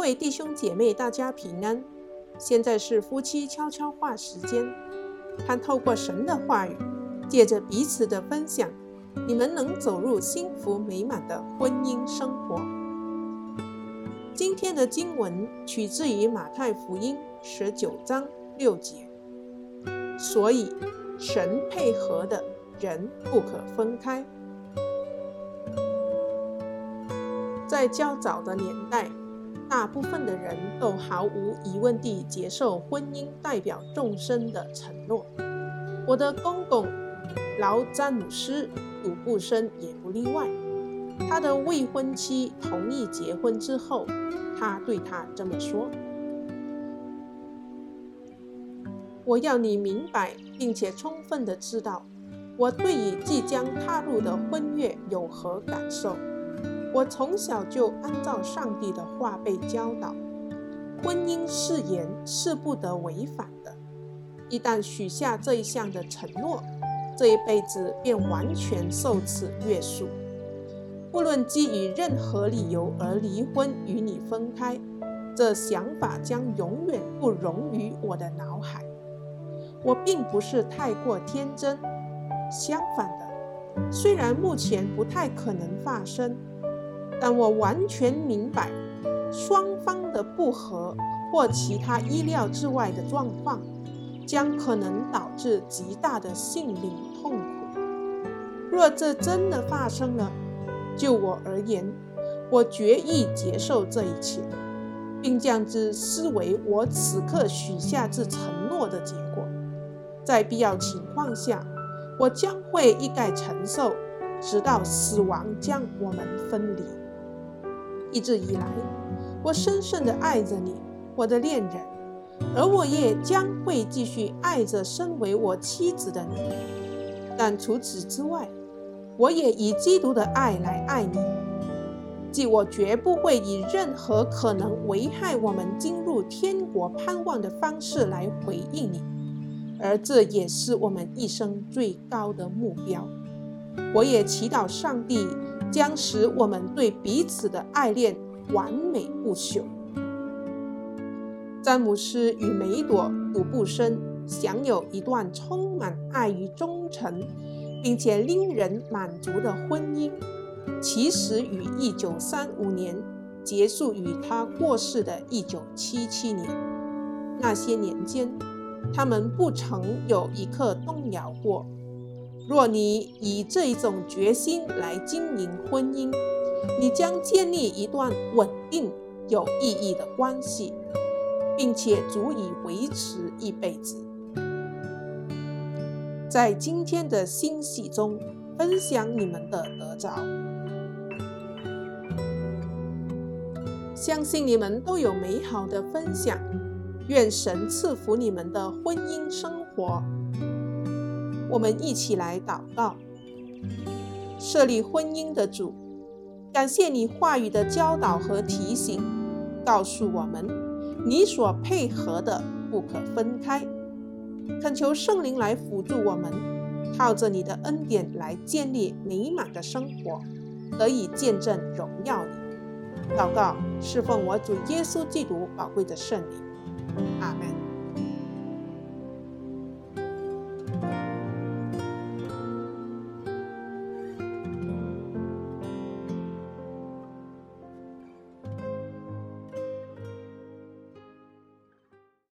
各位弟兄姐妹，大家平安。现在是夫妻悄悄话时间，盼透过神的话语，借着彼此的分享，你们能走入幸福美满的婚姻生活。今天的经文取自于马太福音十九章六节，所以神配合的人不可分开。在较早的年代，大部分的人都毫无疑问地接受婚姻代表众生的承诺。我的公公劳詹姆斯·鲁布森也不例外。他的未婚妻同意结婚之后，他对他这么说：“我要你明白，并且充分地知道，我对于即将踏入的婚约有何感受。”我从小就按照上帝的话被教导，婚姻誓言是不得违反的。一旦许下这一项的承诺，这一辈子便完全受此约束。不论基于任何理由而离婚与你分开，这想法将永远不容于我的脑海。我并不是太过天真，相反的，虽然目前不太可能发生。但我完全明白，双方的不和或其他意料之外的状况，将可能导致极大的心理痛苦。若这真的发生了，就我而言，我决意接受这一切，并将之视为我此刻许下之承诺的结果。在必要情况下，我将会一概承受，直到死亡将我们分离。一直以来，我深深地爱着你，我的恋人，而我也将会继续爱着身为我妻子的你。但除此之外，我也以基督的爱来爱你，即我绝不会以任何可能危害我们进入天国盼望的方式来回应你，而这也是我们一生最高的目标。我也祈祷上帝。将使我们对彼此的爱恋完美不朽。詹姆斯与梅朵·杜布森享有一段充满爱与忠诚，并且令人满足的婚姻，其实于一九三五年结束于他过世的一九七七年。那些年间，他们不曾有一刻动摇过。若你以这一种决心来经营婚姻，你将建立一段稳定、有意义的关系，并且足以维持一辈子。在今天的信息中分享你们的得着，相信你们都有美好的分享。愿神赐福你们的婚姻生活。我们一起来祷告，设立婚姻的主，感谢你话语的教导和提醒，告诉我们你所配合的不可分开。恳求圣灵来辅助我们，靠着你的恩典来建立美满的生活，得以见证荣耀你。祷告，侍奉我主耶稣基督宝贵的圣灵。阿门。